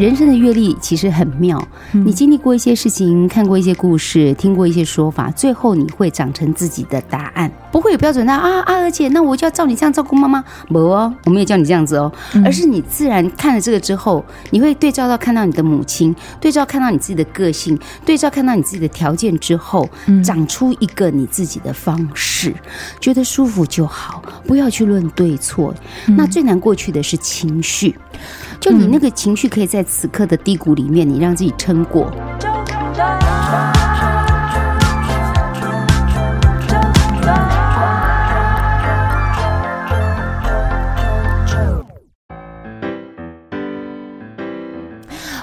人生的阅历其实很妙，你经历过一些事情，看过一些故事，听过一些说法，最后你会长成自己的答案，不会有标准的啊。阿娥姐，那我就要照你这样照顾妈妈？不哦，我没有叫你这样子哦，而是你自然看了这个之后，你会对照到看到你的母亲，对照看到你自己的个性，对照看到你自己的条件之后，长出一个你自己的方式，觉得舒服就好，不要去论对错。那最难过去的是情绪，就你那个情绪可以在此刻的低谷里面，你让自己撑过。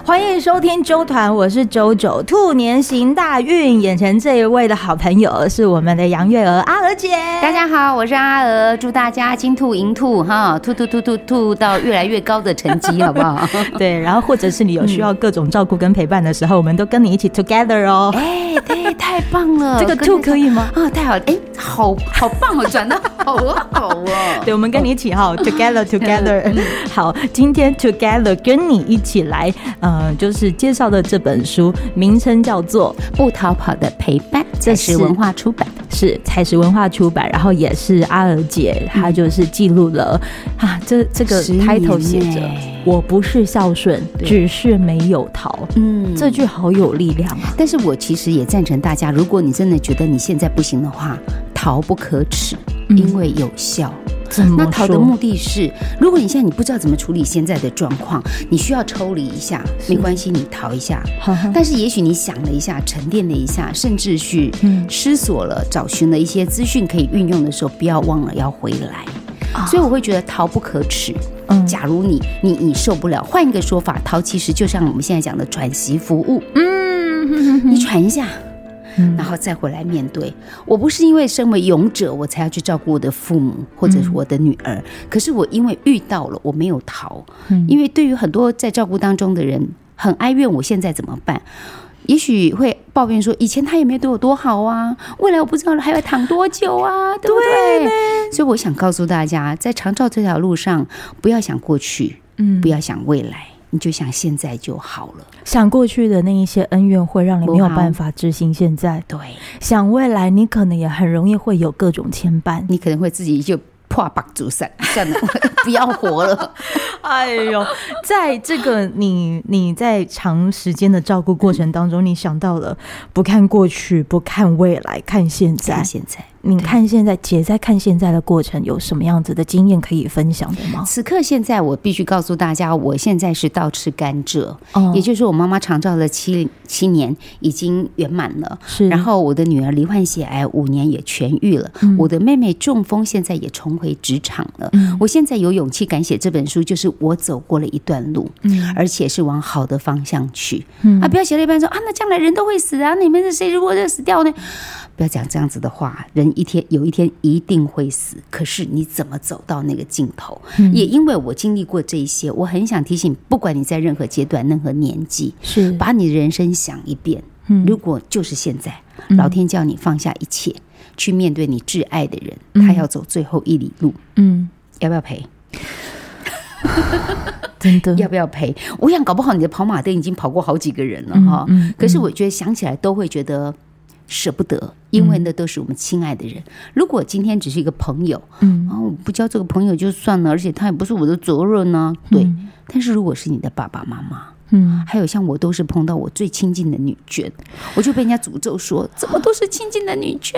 欢迎收听周团，我是周九。兔年行大运，眼前这一位的好朋友是我们的杨月娥阿娥姐。大家好，我是阿娥，祝大家金兔银兔哈，兔兔兔兔兔到越来越高的成绩，好不好？对，然后或者是你有需要各种照顾跟陪伴的时候，我们都跟你一起 together 哦。哎，对，太棒了，这个兔可以吗？啊，太好了，哎，好好棒哦，转的 好好哦。对，我们跟你一起哈，together together。好，今天 together 跟你一起来，嗯。嗯，就是介绍的这本书名称叫做《不逃跑的陪伴》，这是文化出版，是采石文化出版，然后也是阿尔姐，她就是记录了啊，这这个 title 写着“我不是孝顺，只是没有逃”，嗯，这句好有力量啊！但是我其实也赞成大家，如果你真的觉得你现在不行的话，逃不可耻，因为有效。那逃的目的是，如果你现在你不知道怎么处理现在的状况，你需要抽离一下，没关系，你逃一下。但是也许你想了一下，沉淀了一下，甚至去思索了，找寻了一些资讯可以运用的时候，不要忘了要回来。所以我会觉得逃不可耻。假如你你你受不了，换一个说法，逃其实就像我们现在讲的喘息服务。嗯，你喘一下。然后再回来面对，我不是因为身为勇者，我才要去照顾我的父母或者是我的女儿。可是我因为遇到了，我没有逃。因为对于很多在照顾当中的人，很哀怨，我现在怎么办？也许会抱怨说，以前他也没有对我多好啊，未来我不知道还要躺多久啊，对不对？所以我想告诉大家，在长照这条路上，不要想过去，嗯，不要想未来。你就想现在就好了，想过去的那一些恩怨会让你没有办法执行现在。对，想未来你可能也很容易会有各种牵绊，你可能会自己就破把竹散，算了，不要活了。哎呦，在这个你你在长时间的照顾过程当中，你想到了不看过去，不看未来，看现在，现在。你看现在姐在看现在的过程有什么样子的经验可以分享的吗？此刻现在我必须告诉大家，我现在是倒吃甘蔗，哦，也就是我妈妈长照了七七年已经圆满了，是。然后我的女儿罹患血癌五年也痊愈了，我的妹妹中风现在也重回职场了。我现在有勇气敢写这本书，就是我走过了一段路，嗯而且是往好的方向去。嗯啊，不要写了一半说啊，那将来人都会死啊，你们是谁如果要死掉呢？不要讲这样子的话，人一天有一天一定会死。可是你怎么走到那个尽头？嗯、也因为我经历过这一些，我很想提醒，不管你在任何阶段、任何年纪，是把你的人生想一遍。嗯，如果就是现在，老天叫你放下一切，嗯、去面对你挚爱的人，他要走最后一里路。嗯，要不要赔？真的要不要赔？我想搞不好你的跑马灯已经跑过好几个人了哈。嗯嗯嗯、可是我觉得想起来都会觉得。舍不得，因为那都是我们亲爱的人。如果今天只是一个朋友，嗯，啊，我不交这个朋友就算了，而且他也不是我的责任呢。对，但是如果是你的爸爸妈妈。嗯，还有像我都是碰到我最亲近的女眷，我就被人家诅咒说，怎么都是亲近的女眷？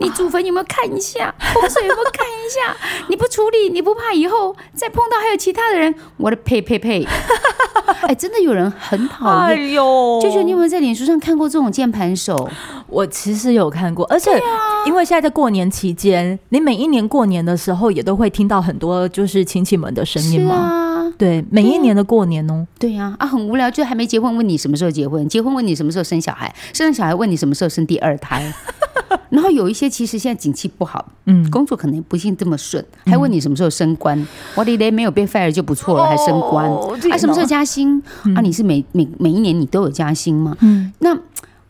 你祖坟有没有看一下？风水有没有看一下？你不处理，你不怕以后再碰到还有其他的人？我的呸呸呸！哎，真的有人很讨厌。哎呦，舅舅，你有没有在脸书上看过这种键盘手？我其实有看过，而且因为现在在过年期间，你每一年过年的时候也都会听到很多就是亲戚们的声音吗？对，每一年的过年哦。对呀，啊，很无聊，就还没结婚，问你什么时候结婚；结婚问你什么时候生小孩；生了小孩问你什么时候生第二胎。然后有一些其实现在景气不好，嗯，工作可能不幸这么顺，还问你什么时候升官。我的嘞，没有被 fire 就不错了，还升官。啊，什么时候加薪？啊，你是每每每一年你都有加薪吗？嗯，那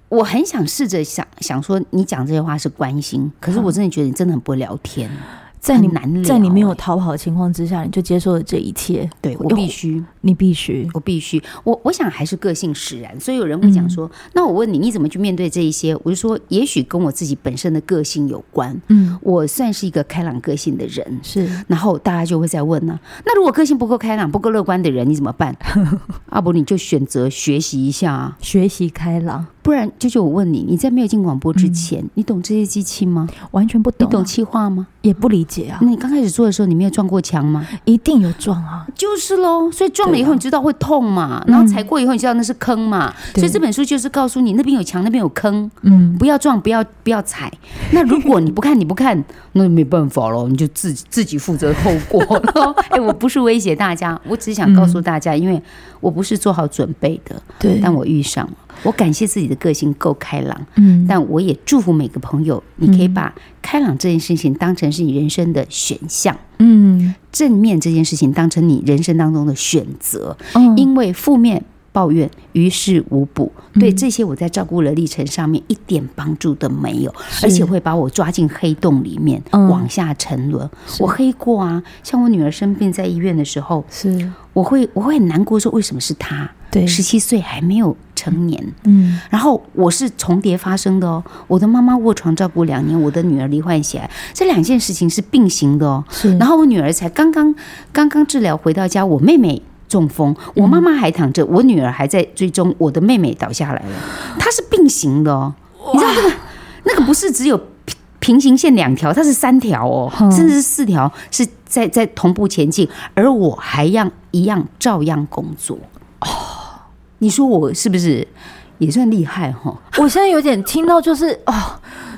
我很想试着想想说，你讲这些话是关心，可是我真的觉得你真的很不会聊天。在你难，在你没有逃跑的情况之下，你就接受了这一切。对，我必须，你必须，我必须，我我想还是个性使然，所以有人会讲说，嗯、那我问你，你怎么去面对这一些？我就说，也许跟我自己本身的个性有关。嗯，我算是一个开朗个性的人，是。然后大家就会在问呢、啊，那如果个性不够开朗、不够乐观的人，你怎么办？阿伯，你就选择学习一下啊，学习开朗。不然，舅舅，我问你，你在没有进广播之前，嗯、你懂这些机器吗？完全不懂、啊。你懂气化吗？也不理解啊。那你刚开始做的时候，你没有撞过墙吗？一定有撞啊。就是喽，所以撞了以后，你知道会痛嘛？啊、然后踩过以后，你知道那是坑嘛？嗯、所以这本书就是告诉你，那边有墙，那边有坑。嗯，不要撞，不要不要踩。那如果你不看，你不看，那没办法喽，你就自己自己负责后果喽。哎，我不是威胁大家，我只是想告诉大家，嗯、因为我不是做好准备的，对，但我遇上了。我感谢自己的个性够开朗，嗯，但我也祝福每个朋友，你可以把开朗这件事情当成是你人生的选项，嗯，正面这件事情当成你人生当中的选择，嗯，因为负面抱怨于事无补，对这些我在照顾的历程上面一点帮助都没有，而且会把我抓进黑洞里面往下沉沦。我黑过啊，像我女儿生病在医院的时候，是。我会我会很难过，说为什么是她？对，十七岁还没有成年，嗯，然后我是重叠发生的哦。我的妈妈卧床照顾两年，我的女儿罹患血癌，这两件事情是并行的哦。是，然后我女儿才刚刚刚刚治疗回到家，我妹妹中风，我妈妈还躺着，我女儿还在追踪，我的妹妹倒下来了，它是并行的哦。你知道那个那个不是只有平行线两条，它是三条哦，甚至是四条，是在在同步前进，而我还要一样照样工作。哦。你说我是不是也算厉害哈？我现在有点听到就是哦，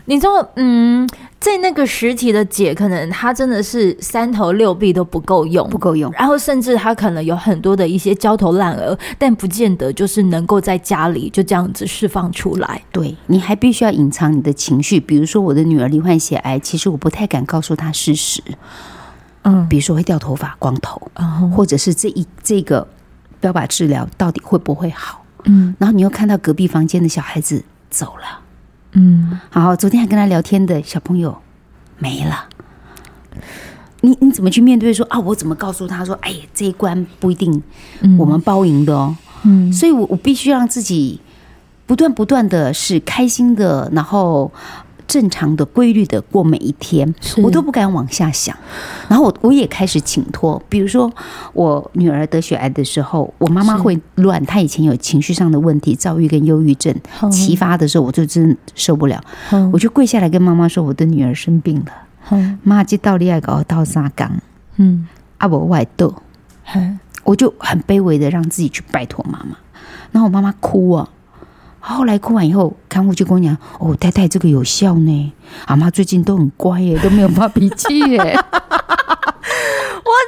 你知道，嗯，在那个实体的姐，可能她真的是三头六臂都不够用，不够用。然后甚至她可能有很多的一些焦头烂额，但不见得就是能够在家里就这样子释放出来。对，你还必须要隐藏你的情绪。比如说我的女儿罹患血癌，其实我不太敢告诉她事实。嗯，比如说会掉头发、光头，嗯，或者是这一这个。标靶治疗到底会不会好？嗯，然后你又看到隔壁房间的小孩子走了，嗯，好，昨天还跟他聊天的小朋友没了，你你怎么去面对说啊？我怎么告诉他说，哎，这一关不一定我们包赢的哦，嗯，所以我我必须让自己不断不断的是开心的，然后。正常的、规律的过每一天，我都不敢往下想。然后我我也开始请托，比如说我女儿得血癌的时候，我妈妈会乱。她以前有情绪上的问题，躁郁跟忧郁症齐发的时候，我就真受不了，我就跪下来跟妈妈说：“我的女儿生病了，妈，这道理爱搞到啥讲？嗯，阿伯外斗，我就很卑微的让自己去拜托妈妈。然后我妈妈哭啊。”后来哭完以后，看护就跟我讲：“哦，太太，这个有效呢。阿妈最近都很乖耶，都没有发脾气耶。”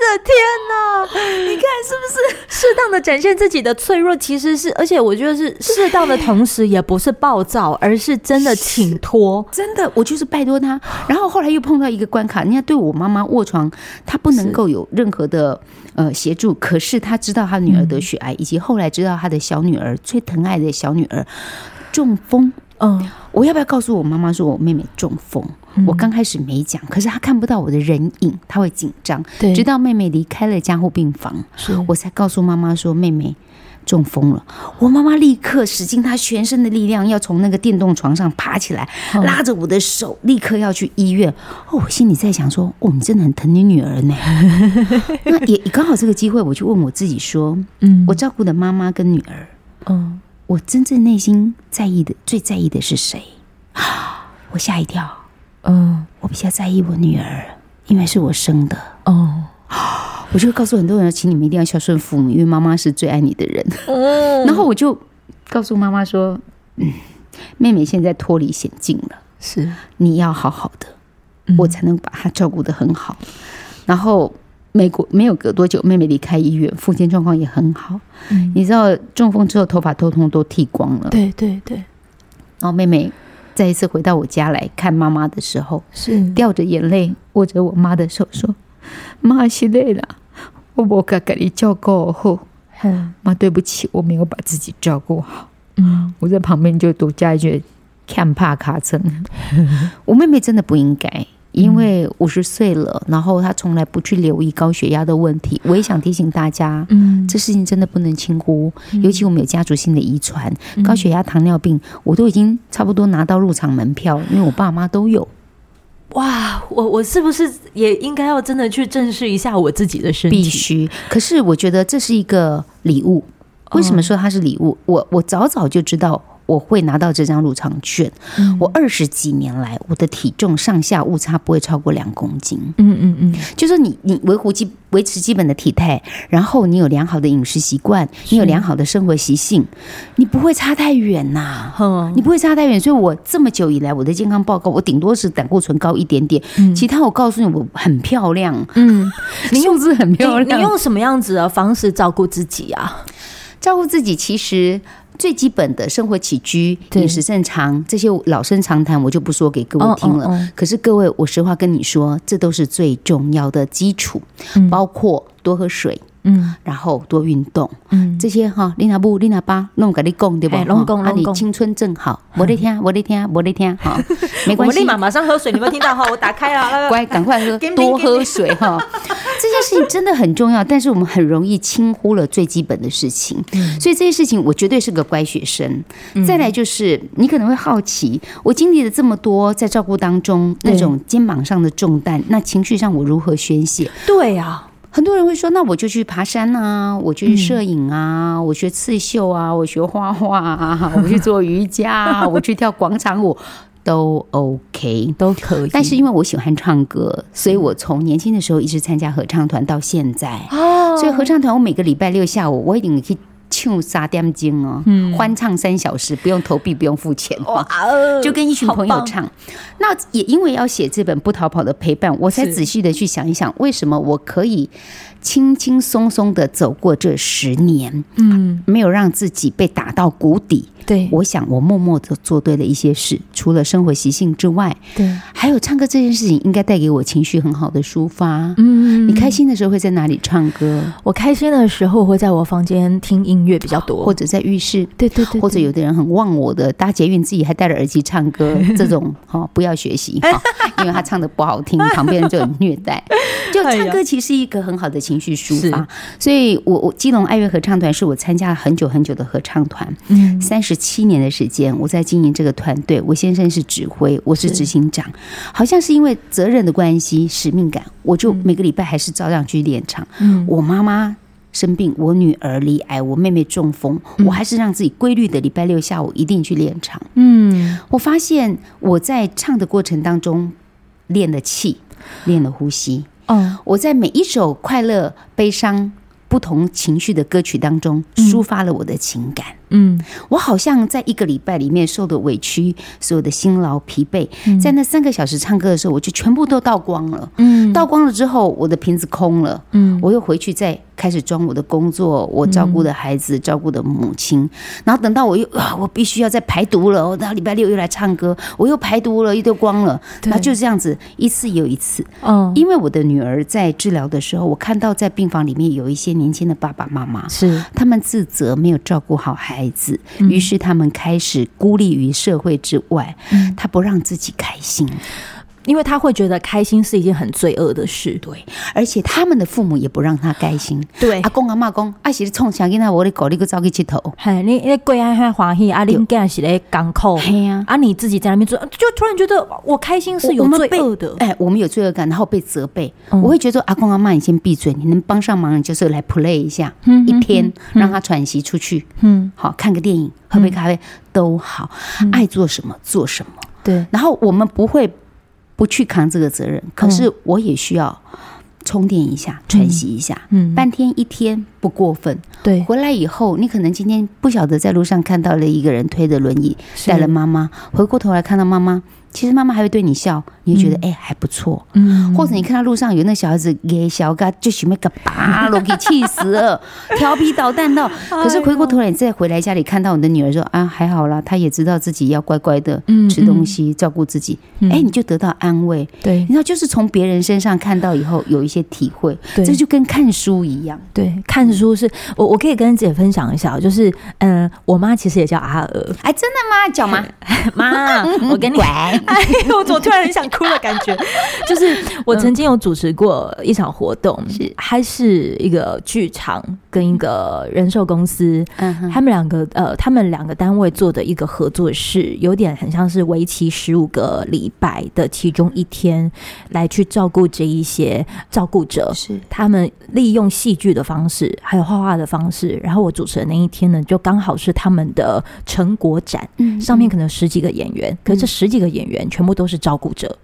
我的天哪！你看是不是适当的展现自己的脆弱？其实是，而且我觉得是适当的同时，也不是暴躁，而是真的请托。真的，我就是拜托他。然后后来又碰到一个关卡，人家对我妈妈卧床，他不能够有任何的呃协助。可是他知道他女儿得血癌，以及后来知道他的小女儿最疼爱的小女儿中风。嗯，我要不要告诉我妈妈说我妹妹中风？我刚开始没讲，可是他看不到我的人影，他会紧张。对，直到妹妹离开了加护病房，我才告诉妈妈说妹妹中风了。我妈妈立刻使尽她全身的力量，要从那个电动床上爬起来，拉着我的手，立刻要去医院。哦，我心里在想说，哦，你真的很疼你女儿呢。那也刚好这个机会，我就问我自己说，嗯，我照顾的妈妈跟女儿，嗯。我真正内心在意的、最在意的是谁？我吓一跳。嗯，我比较在意我女儿，因为是我生的。哦，我就告诉很多人，请你们一定要孝顺父母，因为妈妈是最爱你的人。嗯，然后我就告诉妈妈说：“嗯，妹妹现在脱离险境了，是你要好好的，我才能把她照顾得很好。”然后。没过没有隔多久，妹妹离开医院，父亲状况也很好。嗯，你知道中风之后头发通通都剃光了。对对对。然后妹妹再一次回到我家来看妈妈的时候，是掉着眼泪握着我妈的手说：“妈，是累了，我不该给你照顾好。嗯，妈，对不起，我没有把自己照顾好。嗯，我在旁边就多加一句：看怕卡层。我妹妹真的不应该。”因为五十岁了，然后他从来不去留意高血压的问题。我也想提醒大家，嗯，这事情真的不能轻忽，尤其我们有家族性的遗传，高血压、糖尿病，我都已经差不多拿到入场门票，因为我爸妈都有。哇，我我是不是也应该要真的去正视一下我自己的身体？必须。可是我觉得这是一个礼物。为什么说它是礼物？我我早早就知道。我会拿到这张入场券。嗯、我二十几年来，我的体重上下误差不会超过两公斤。嗯嗯嗯，就是你你维护基维持基本的体态，然后你有良好的饮食习惯，你有良好的生活习性，你不会差太远呐、啊。嗯、你不会差太远。所以我这么久以来，我的健康报告，我顶多是胆固醇高一点点，嗯、其他我告诉你，我很漂亮。嗯，你数字很漂亮。你用什么样子的方式照顾自己啊？照顾自己其实。最基本的生活起居、饮食正常，这些老生常谈，我就不说给各位听了。Oh, oh, oh. 可是各位，我实话跟你说，这都是最重要的基础，嗯、包括多喝水。嗯，然后多运动，嗯，这些哈，你那不，你那爸，弄给你讲对吧？拢讲，啊，你青春正好，我的天，我的天，我的天，哈，没关系，我立马马上喝水，你有没有听到？哈？我打开了，乖，赶快喝，多喝水哈。这件事情真的很重要，但是我们很容易轻忽了最基本的事情，所以这些事情我绝对是个乖学生。再来就是，你可能会好奇，我经历了这么多，在照顾当中那种肩膀上的重担，那情绪上我如何宣泄？对呀。很多人会说：“那我就去爬山啊，我就去摄影啊，嗯、我学刺绣啊，我学画画啊，我去做瑜伽，我去跳广场舞，都 OK，都可以。但是因为我喜欢唱歌，所以我从年轻的时候一直参加合唱团到现在。哦，所以合唱团我每个礼拜六下午我一定可以。”唱三点钟哦，欢唱三小时，不用投币，不用付钱，哇，就跟一群朋友唱。那也因为要写这本《不逃跑的陪伴》，我才仔细的去想一想，为什么我可以轻轻松松的走过这十年，嗯，没有让自己被打到谷底。对，我想我默默的做对了一些事，除了生活习性之外，对，还有唱歌这件事情，应该带给我情绪很好的抒发。嗯，你开心的时候会在哪里唱歌？我开心的时候会在我房间听音乐比较多，或者在浴室。对对对，或者有的人很忘我的搭捷运自己还戴着耳机唱歌，这种哈不要学习哈，因为他唱的不好听，旁边人就很虐待。就唱歌其实是一个很好的情绪抒发，所以我我基隆爱乐合唱团是我参加了很久很久的合唱团，嗯，三十。七年的时间，我在经营这个团队。我先生是指挥，我是执行长。好像是因为责任的关系、使命感，我就每个礼拜还是照样去练唱。我妈妈生病，我女儿罹癌，我妹妹中风，我还是让自己规律的礼拜六下午一定去练唱。嗯，我发现我在唱的过程当中练了气，练了呼吸。哦，我在每一首快乐、悲伤。不同情绪的歌曲当中，抒发了我的情感。嗯，我好像在一个礼拜里面受的委屈，所有的辛劳疲惫，在那三个小时唱歌的时候，我就全部都倒光了。嗯，倒光了之后，我的瓶子空了。嗯，我又回去再开始装我的工作，我照顾的孩子，照顾的母亲。然后等到我又啊，我必须要再排毒了。我到礼拜六又来唱歌，我又排毒了，又丢光了。那就这样子一次又一次。嗯，因为我的女儿在治疗的时候，我看到在病房里面有一些年轻的爸爸妈妈，是他们自责没有照顾好孩。孩子，于是他们开始孤立于社会之外，他不让自己开心。因为他会觉得开心是一件很罪恶的事，对，而且他们的父母也不让他开心。对，阿公阿妈讲，阿是咧创啥？囡仔我的狗你个早起佚佗。嘿，你你贵爱还欢喜，阿你囝是咧港口。嘿呀，啊你自己在那边做，就突然觉得我开心是有罪恶的。哎，我们有罪恶感，然后被责备。我会觉得阿公阿妈，你先闭嘴，你能帮上忙，就是来 play 一下，一天让他喘息出去。嗯，好，看个电影，喝杯咖啡都好，爱做什么做什么。对，然后我们不会。不去扛这个责任，可是我也需要充电一下，喘息一下，嗯，半天一天不过分。对，回来以后，你可能今天不晓得在路上看到了一个人推着轮椅带了妈妈，回过头来看到妈妈。其实妈妈还会对你笑，你会觉得哎、欸、还不错，嗯，或者你看到路上有那小孩子给小嘎就喜欢个拔给气死了，调皮捣蛋到，可是回过头来你再回来家里看到你的女儿说啊还好啦，她也知道自己要乖乖的吃东西，照顾自己，哎，你就得到安慰，对，你知道就是从别人身上看到以后有一些体会，对，这就跟看书一样，对，看书是我我可以跟姐分享一下，就是嗯，我妈其实也叫阿娥，哎，真的吗？叫妈？妈，我跟你。哎呦，我怎么突然很想哭的感觉？就是我曾经有主持过一场活动，是。还是一个剧场跟一个人寿公司，嗯，他们两个呃，他们两个单位做的一个合作是，有点很像是为期十五个礼拜的其中一天，来去照顾这一些照顾者，是。他们利用戏剧的方式，还有画画的方式，然后我主持的那一天呢，就刚好是他们的成果展，嗯，上面可能有十几个演员，可是这十几个演员全部都是照顾者。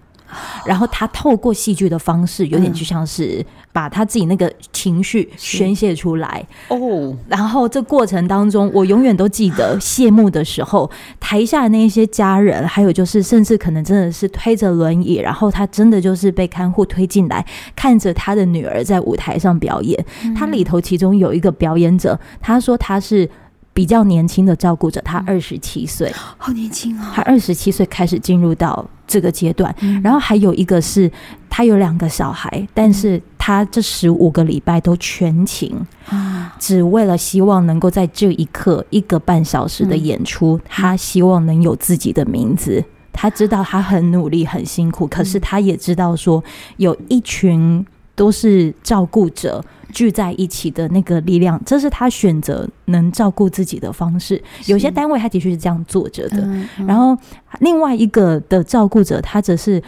然后他透过戏剧的方式，有点就像是把他自己那个情绪宣泄出来哦。然后这过程当中，我永远都记得 谢幕的时候，台下的那些家人，还有就是甚至可能真的是推着轮椅，然后他真的就是被看护推进来，看着他的女儿在舞台上表演。他里头其中有一个表演者，他说他是。比较年轻的照顾者，他二十七岁，好年轻啊！他二十七岁开始进入到这个阶段，嗯，然后还有一个是，他有两个小孩，但是他这十五个礼拜都全勤，嗯，只为了希望能够在这一刻一个半小时的演出，嗯，他希望能有自己的名字。他知道他很努力很辛苦，可是他也知道说有一群都是照顾者。聚在一起的那个力量，这是他选择能照顾自己的方式。有些单位他的确是这样做着的。然后另外一个的照顾者，他则是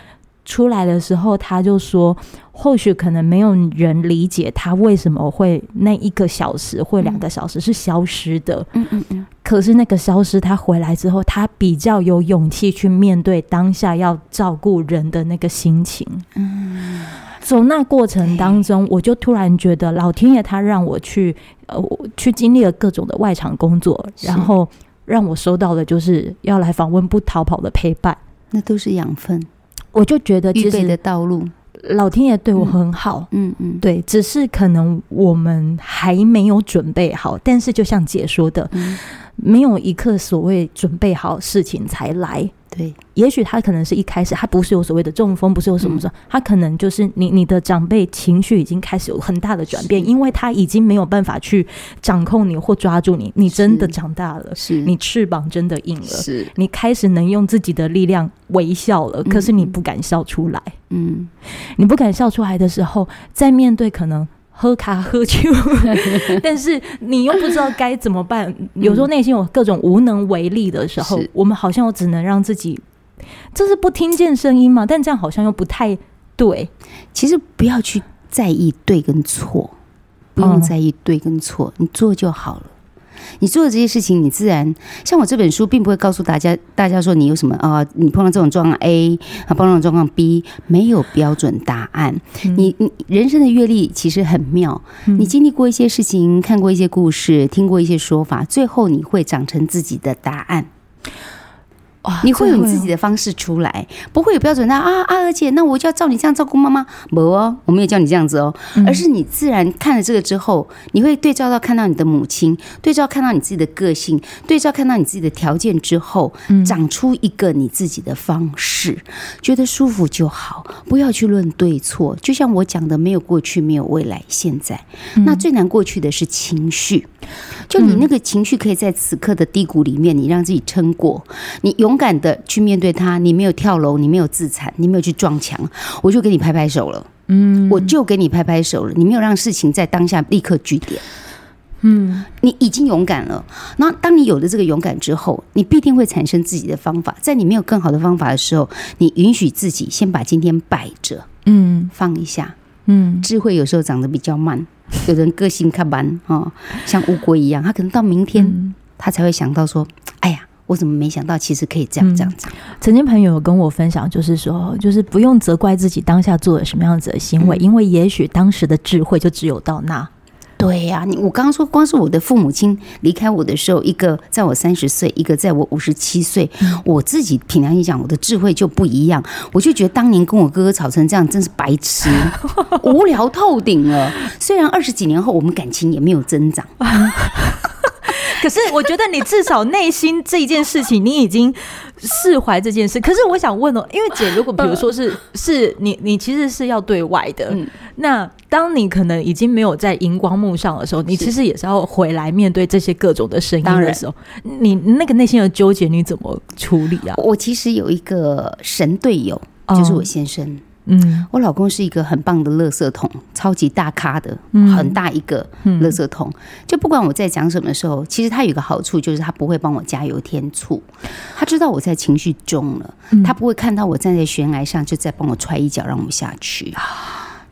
出来的时候，他就说，或许可能没有人理解他为什么会那一个小时或两个小时是消失的。嗯嗯嗯。可是那个消失，他回来之后，他比较有勇气去面对当下要照顾人的那个心情。嗯。从那过程当中，我就突然觉得老天爷他让我去呃，我去经历了各种的外场工作，然后让我收到的就是要来访问不逃跑的陪伴，那都是养分。我就觉得其实预备的道路，老天爷对我很好，嗯嗯，对，只是可能我们还没有准备好。但是就像姐说的，嗯、没有一刻所谓准备好事情才来。对，也许他可能是一开始他不是有所谓的中风，不是有什么什么，他可能就是你你的长辈情绪已经开始有很大的转变，因为他已经没有办法去掌控你或抓住你，你真的长大了，是。你翅膀真的硬了，是。你开始能用自己的力量微笑了，可是你不敢笑出来，嗯，你不敢笑出来的时候，在面对可能。喝卡喝酒，但是你又不知道该怎么办。有时候内心有各种无能为力的时候，我们好像又只能让自己，这是不听见声音嘛？但这样好像又不太对。其实不要去在意对跟错，不用在意对跟错，你做就好了。你做的这些事情，你自然像我这本书，并不会告诉大家，大家说你有什么啊？你碰到这种状况 A 啊，碰到这种状况 B，没有标准答案。你你人生的阅历其实很妙，你经历过一些事情，看过一些故事，听过一些说法，最后你会长成自己的答案。你会有你自己的方式出来，不会有标准的啊啊！而且那我就要照你这样照顾妈妈，没哦，我没有叫你这样子哦，而是你自然看了这个之后，你会对照到看到你的母亲，对照看到你自己的个性，对照看到你自己的条件之后，长出一个你自己的方式，觉得舒服就好，不要去论对错。就像我讲的，没有过去，没有未来，现在。那最难过去的是情绪，就你那个情绪可以在此刻的低谷里面，你让自己撑过，你勇。敢的去面对它，你没有跳楼，你没有自残，你没有去撞墙，我就给你拍拍手了。嗯，我就给你拍拍手了。你没有让事情在当下立刻据点。嗯，你已经勇敢了。那当你有了这个勇敢之后，你必定会产生自己的方法。在你没有更好的方法的时候，你允许自己先把今天摆着，嗯，放一下。嗯，智慧有时候长得比较慢，有人个性看慢啊，像乌龟一样，他可能到明天他才会想到说，哎呀。我怎么没想到，其实可以这样这样子。曾经朋友有跟我分享，就是说，就是不用责怪自己当下做了什么样子的行为，因为也许当时的智慧就只有到那。对呀，你我刚刚说，光是我的父母亲离开我的时候，一个在我三十岁，一个在我五十七岁，我自己凭良心讲，我的智慧就不一样。我就觉得当年跟我哥哥吵成这样，真是白痴，无聊透顶了。虽然二十几年后，我们感情也没有增长。可是我觉得你至少内心这一件事情，你已经释怀这件事。可是我想问哦，因为姐，如果比如说是 是你，你其实是要对外的，嗯、那当你可能已经没有在荧光幕上的时候，你其实也是要回来面对这些各种的声音的时候，你那个内心的纠结你怎么处理啊？我其实有一个神队友，就是我先生。哦嗯，我老公是一个很棒的垃圾桶，超级大咖的，很大一个垃圾桶。就不管我在讲什么的时候，其实他有一个好处，就是他不会帮我加油添醋。他知道我在情绪中了，他不会看到我站在悬崖上就再帮我踹一脚让我下去。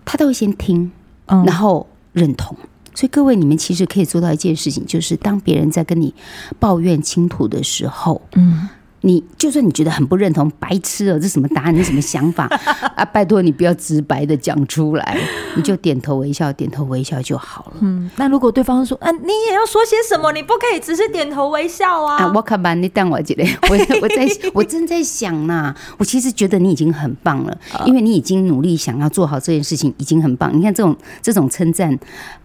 他都会先听，然后认同。所以各位，你们其实可以做到一件事情，就是当别人在跟你抱怨倾吐的时候，嗯。你就算你觉得很不认同，白痴哦，这什么答案？你什么想法 啊？拜托你不要直白的讲出来，你就点头微笑，点头微笑就好了。嗯，那如果对方说，啊，你也要说些什么？你不可以只是点头微笑啊！啊我可把你当我姐嘞，我 我在我正在想呐，我其实觉得你已经很棒了，因为你已经努力想要做好这件事情，已经很棒。你看这种这种称赞。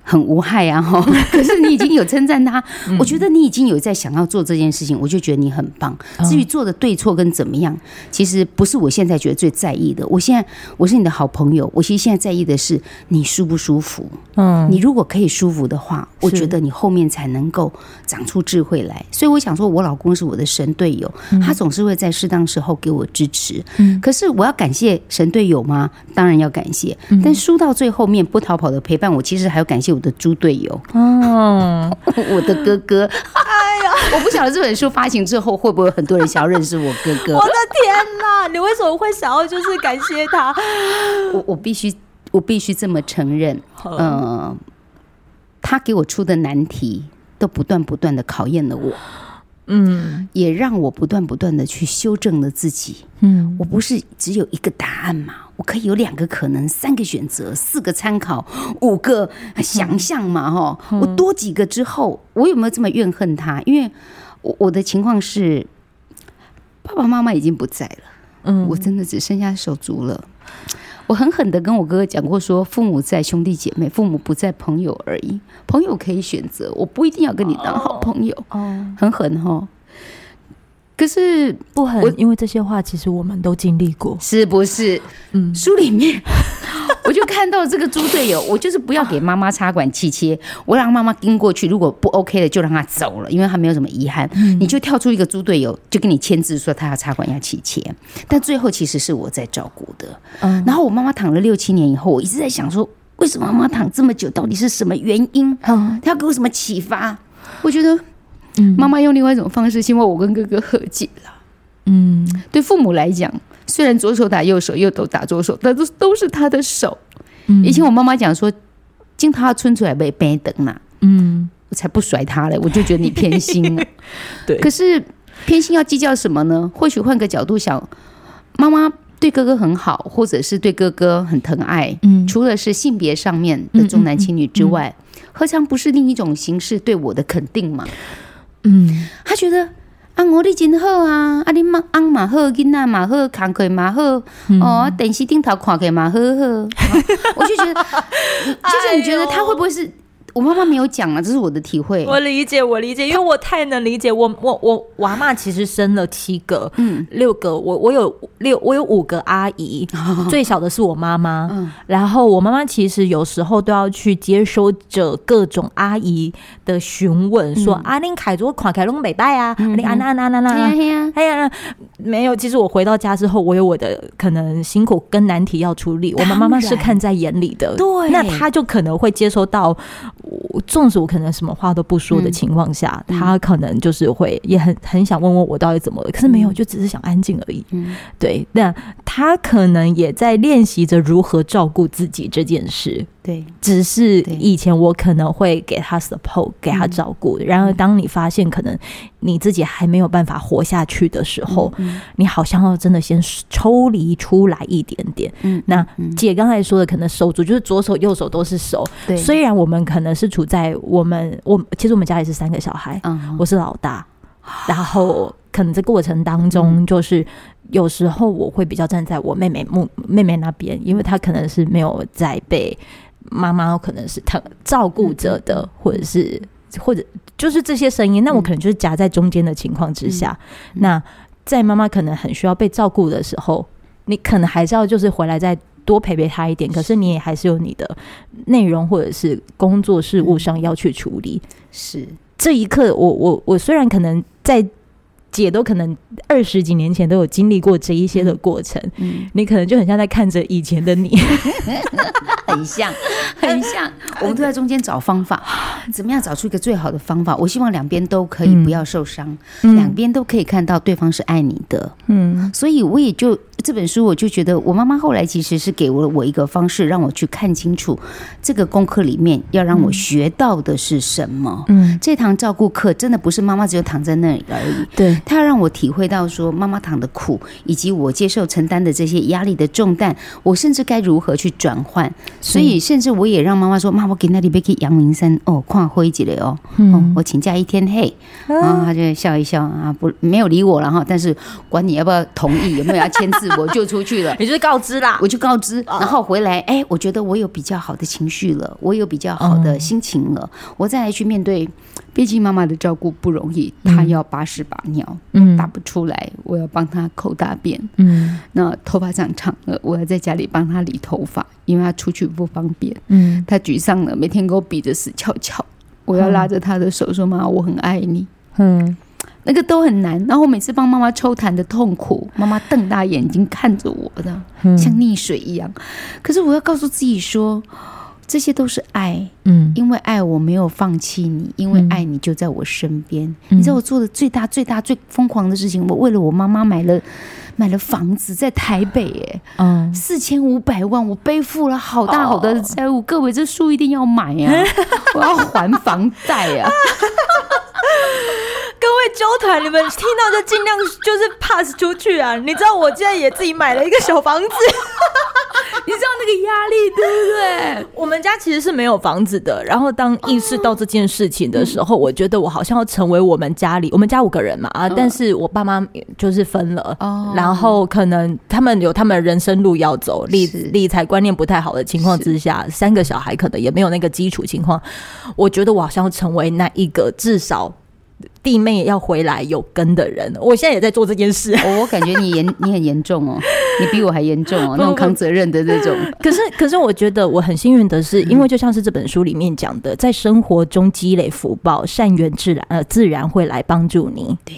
很无害啊，哈！可是你已经有称赞他，我觉得你已经有在想要做这件事情，我就觉得你很棒。至于做的对错跟怎么样，其实不是我现在觉得最在意的。我现在我是你的好朋友，我其实现在在意的是你舒不舒服。嗯，你如果可以舒服的话，我觉得你后面才能够长出智慧来。所以我想说，我老公是我的神队友，他总是会在适当时候给我支持。嗯，可是我要感谢神队友吗？当然要感谢。但输到最后面不逃跑的陪伴我，其实还要感谢我。的猪队友哦，我的哥哥，哎呀，我不晓得这本书发行之后会不会很多人想要认识我哥哥。我的天哪，你为什么会想要就是感谢他？我我必须我必须这么承认，嗯、呃，他给我出的难题都不断不断的考验了我。嗯，也让我不断不断的去修正了自己。嗯，我不是只有一个答案嘛，我可以有两个可能，三个选择，四个参考，五个想象嘛，哈。我多几个之后，我有没有这么怨恨他？因为我我的情况是，爸爸妈妈已经不在了，嗯，我真的只剩下手足了。我狠狠的跟我哥哥讲过，说父母在，兄弟姐妹；父母不在，朋友而已。朋友可以选择，我不一定要跟你当好朋友。哦，很狠哈。可是不狠，因为这些话其实我们都经历过，是不是？嗯，书里面。我就看到这个猪队友，我就是不要给妈妈插管气切，我让妈妈跟过去，如果不 OK 的就让她走了，因为她没有什么遗憾。嗯你就跳出一个猪队友，就跟你签字说他要插管要气切，但最后其实是我在照顾的。嗯然后我妈妈躺了六七年以后，我一直在想说，为什么妈妈躺这么久，到底是什么原因？嗯她要给我什么启发？我觉得，妈妈用另外一种方式希望我跟哥哥和解了。嗯，对父母来讲。虽然左手打右手，右手打左手，但都都是他的手。嗯、以前我妈妈讲说，经他村出来被背等嘛，嗯，我才不甩他嘞，我就觉得你偏心了。对，可是偏心要计较什么呢？或许换个角度想，妈妈对哥哥很好，或者是对哥哥很疼爱，嗯，除了是性别上面的重男轻女之外，嗯嗯嗯、何尝不是另一种形式对我的肯定嘛？嗯，他觉得。啊，我你真好啊！啊，你妈安嘛好，囡仔嘛好，看起嘛好，哦，电视顶头看起嘛好好。我就觉得，就是你觉得他会不会是？我妈妈没有讲啊，这是我的体会。我理解，我理解，因为我太能理解。我我我我妈其实生了七个，嗯，六个。我我有六，我有五个阿姨，哦、最小的是我妈妈。嗯，然后我妈妈其实有时候都要去接收着各种阿姨的询问，说阿玲凯卓垮凯龙美带啊，阿玲安安安安安，哎呀，没有。其实我回到家之后，我有我的可能辛苦跟难题要处理，我们妈妈是看在眼里的。对，那她就可能会接收到。我纵使我可能什么话都不说的情况下，嗯、他可能就是会也很很想问问我到底怎么了，可是没有，就只是想安静而已。嗯，对，那他可能也在练习着如何照顾自己这件事。对，只是以前我可能会给他 support，给他照顾。然而，当你发现可能你自己还没有办法活下去的时候，你好像要真的先抽离出来一点点。嗯，那姐刚才说的，可能手足就是左手右手都是手。对，虽然我们可能是处在我们我其实我们家也是三个小孩，嗯我是老大，然后可能这过程当中就是有时候我会比较站在我妹妹妹妹妹那边，因为她可能是没有在被。妈妈可能是疼照顾着的，或者是或者就是这些声音，那我可能就是夹在中间的情况之下。嗯、那在妈妈可能很需要被照顾的时候，你可能还是要就是回来再多陪陪她一点。可是你也还是有你的内容或者是工作事务上要去处理。是这一刻我，我我我虽然可能在。姐都可能二十几年前都有经历过这一些的过程，嗯，你可能就很像在看着以前的你，很像，很像。我们都在中间找方法，怎么样找出一个最好的方法？我希望两边都可以不要受伤，两边都可以看到对方是爱你的，嗯，所以我也就。这本书我就觉得，我妈妈后来其实是给了我一个方式，让我去看清楚这个功课里面要让我学到的是什么。嗯，这堂照顾课真的不是妈妈只有躺在那里而已，对，她要让我体会到说妈妈躺的苦，以及我接受承担的这些压力的重担，我甚至该如何去转换。所以，甚至我也让妈妈说：“妈，我给那里边去阳明山哦，看灰姐了哦，嗯，我请假一天嘿。”然后她就笑一笑啊，不没有理我了哈。但是管你要不要同意，有没有要签字。我就出去了，你就是告知啦，我就告知，然后回来，哎，我觉得我有比较好的情绪了，我有比较好的心情了，我再来去面对。毕竟妈妈的照顾不容易，她要把屎把尿，嗯，打不出来，我要帮她抠大便，嗯，那头发长长了，我要在家里帮她理头发，因为她出去不方便，嗯，她沮丧了，每天给我比着死翘翘，我要拉着她的手说：“妈，我很爱你。”嗯。那个都很难，然后我每次帮妈妈抽痰的痛苦，妈妈瞪大眼睛看着我的，像溺水一样。可是我要告诉自己说，这些都是爱，嗯，因为爱我没有放弃你，因为爱你就在我身边。你知道我做的最大、最大、最疯狂的事情，我为了我妈妈买了买了房子在台北，哎，嗯，四千五百万，我背负了好大好大的债务。各位，这书一定要买呀，我要还房贷呀。团，你们听到就尽量就是 pass 出去啊！你知道我现在也自己买了一个小房子，你知道那个压力对不对？我们家其实是没有房子的。然后当意识到这件事情的时候，我觉得我好像要成为我们家里，我们家五个人嘛啊，但是我爸妈就是分了，然后可能他们有他们人生路要走，理理财观念不太好的情况之下，三个小孩可能也没有那个基础情况，我觉得我好像要成为那一个至少。弟妹要回来有根的人，我现在也在做这件事。我感觉你严，你很严重哦，你比我还严重哦，那种扛责任的那种。可是，可是我觉得我很幸运的是，因为就像是这本书里面讲的，在生活中积累福报，善缘自然呃自然会来帮助你。对，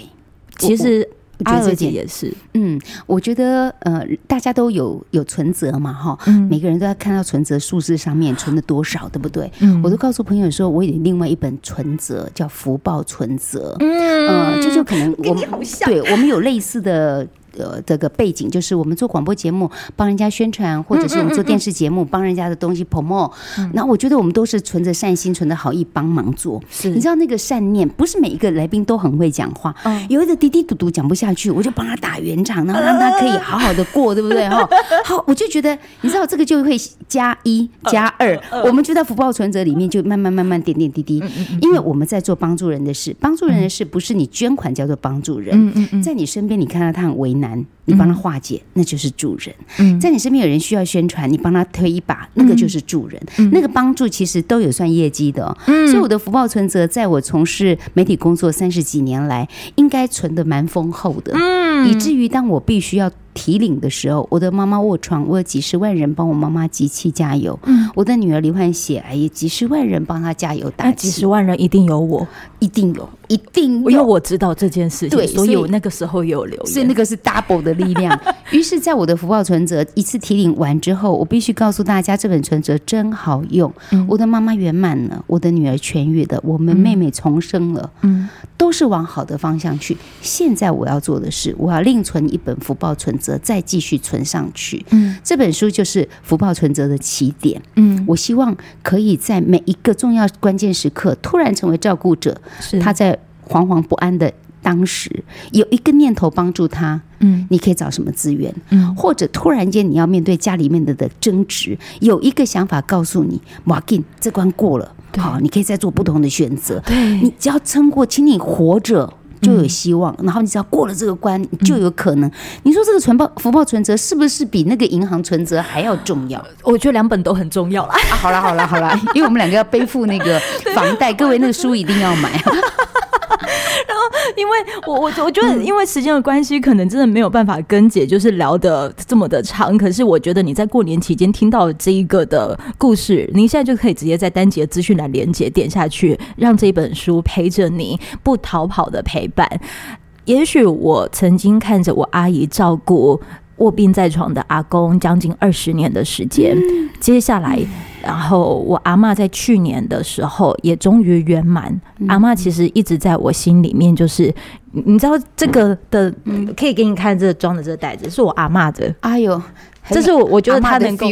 其实。阿娥姐也是，嗯，我觉得呃，大家都有有存折嘛，哈，嗯，每个人都要看到存折数字上面存了多少，对不对？嗯，我都告诉朋友说，我有另外一本存折叫福报存折，嗯，呃，这就可能我们对我们有类似的。呃，这个背景就是我们做广播节目帮人家宣传，或者是我们做电视节目帮人家的东西 promote。那我觉得我们都是存着善心、存着好意帮忙做。是，你知道那个善念，不是每一个来宾都很会讲话。有一个滴滴嘟嘟讲不下去，我就帮他打圆场，然后让他可以好好的过，对不对？哈，好，我就觉得你知道这个就会加一加二，我们就在福报存折里面就慢慢慢慢点点滴滴，因为我们在做帮助人的事，帮助人的事不是你捐款叫做帮助人，在你身边你看到他很为难。难，你帮他化解，那就是助人。嗯，在你身边有人需要宣传，你帮他推一把，那个就是助人。那个帮助其实都有算业绩的。嗯，所以我的福报存折，在我从事媒体工作三十几年来，应该存的蛮丰厚的。嗯，以至于当我必须要。提领的时候，我的妈妈卧床，我有几十万人帮我妈妈集气加油。嗯，我的女儿罹患血癌，也几十万人帮她加油打气。几十万人一定有我，一定有，一定有，因为我知道这件事情，对，所以我那个时候有留言，所以那个是 double 的力量。于是，在我的福报存折一次提领完之后，我必须告诉大家，这本存折真好用。嗯，我的妈妈圆满了，我的女儿痊愈了，我们妹妹重生了，嗯，都是往好的方向去。现在我要做的是，我要另存一本福报存折。再继续存上去。嗯，这本书就是福报存折的起点。嗯，我希望可以在每一个重要关键时刻，突然成为照顾者。是他在惶惶不安的当时，有一个念头帮助他。嗯，你可以找什么资源？嗯，或者突然间你要面对家里面的的争执，有一个想法告诉你：马进这关过了，好，你可以再做不同的选择。对，你只要撑过，请你活着。就有希望。然后你只要过了这个关，就有可能。你说这个存报福报存折是不是比那个银行存折还要重要？我觉得两本都很重要啦。好了好了好了，因为我们两个要背负那个 房贷，各位那个书一定要买。然后，因为我我我觉得，因为时间的关系，可能真的没有办法跟姐就是聊的这么的长。可是我觉得你在过年期间听到这一个的故事，您现在就可以直接在单集的资讯栏连接点下去，让这本书陪着你不逃跑的陪伴。也许我曾经看着我阿姨照顾卧病在床的阿公将近二十年的时间，接下来。然后我阿嬷在去年的时候也终于圆满。嗯、阿嬷其实一直在我心里面，就是你知道这个的，嗯、可以给你看这个装的这个袋子，是我阿嬷的。哎呦，这是我我觉得他能够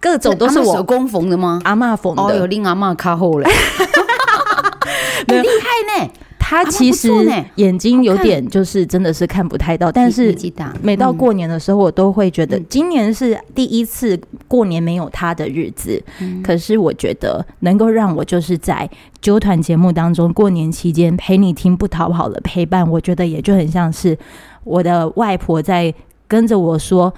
各种都是我手工缝的吗？阿嬷缝的。哦，有令阿嬷卡后嘞，很厉害呢。他其实眼睛有点，就是真的是看不太到，但是每到过年的时候，我都会觉得今年是第一次过年没有他的日子。可是我觉得能够让我就是在纠团节目当中过年期间陪你听不逃跑的陪伴，我觉得也就很像是我的外婆在跟着我说，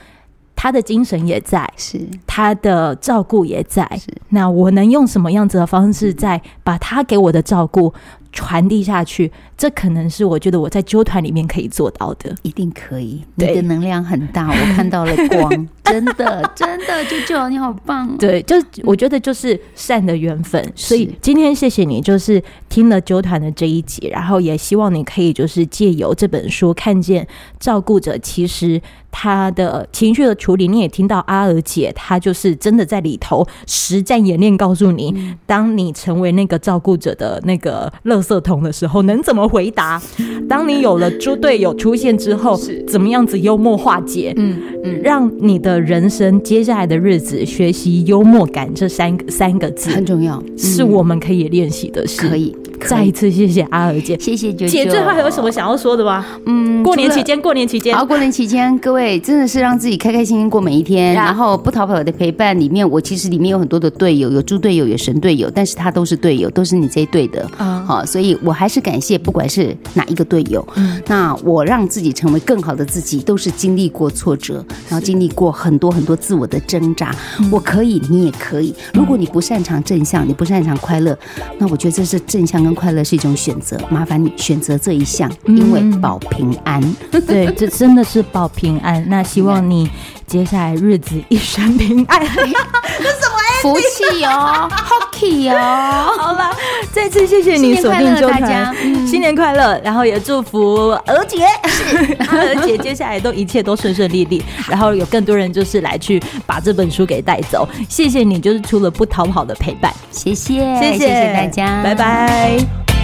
她的精神也在，是。她的照顾也在。那我能用什么样子的方式，在把他给我的照顾传递下去，这可能是我觉得我在纠团里面可以做到的，一定可以。你的能量很大，我看到了光，真的，真的，舅舅，你好棒。对，就我觉得就是善的缘分，所以今天谢谢你，就是听了纠团的这一集，然后也希望你可以就是借由这本书，看见照顾者其实他的情绪的处理。你也听到阿娥姐，她就是真的在里头实战演练，告诉你，当你成为那个照顾者的那个乐。色桶的时候能怎么回答？当你有了猪队友出现之后，怎么样子幽默化解？嗯嗯，让你的人生接下来的日子学习幽默感这三个三个字很重要，是我们可以练习的事。可以。再一次谢谢阿尔姐，谢谢啾啾姐。最后还有什么想要说的吗？嗯，过年期间，过年期间，好，过年期间，各位真的是让自己开开心心过每一天。然后不逃跑的陪伴里面，我其实里面有很多的队友，有猪队友，有神队友，但是他都是队友，都是你这一队的。啊，好，所以我还是感谢，不管是哪一个队友。嗯，那我让自己成为更好的自己，都是经历过挫折，然后经历过很多很多自我的挣扎。我可以，你也可以。如果你不擅长正向，你不擅长快乐，那我觉得这是正向跟快乐是一种选择，麻烦你选择这一项，因为保平安。嗯、对，这真的是保平安。那希望你接下来日子一生平安。这什么福气哦，Hockey 哦。好了，再次谢谢你锁定周团，新年快乐！然后也祝福娥姐，娥姐接下来都一切都顺顺利利，然后有更多人就是来去把这本书给带走。谢谢你，就是除了不逃跑的陪伴，谢谢，谢谢大家，拜拜。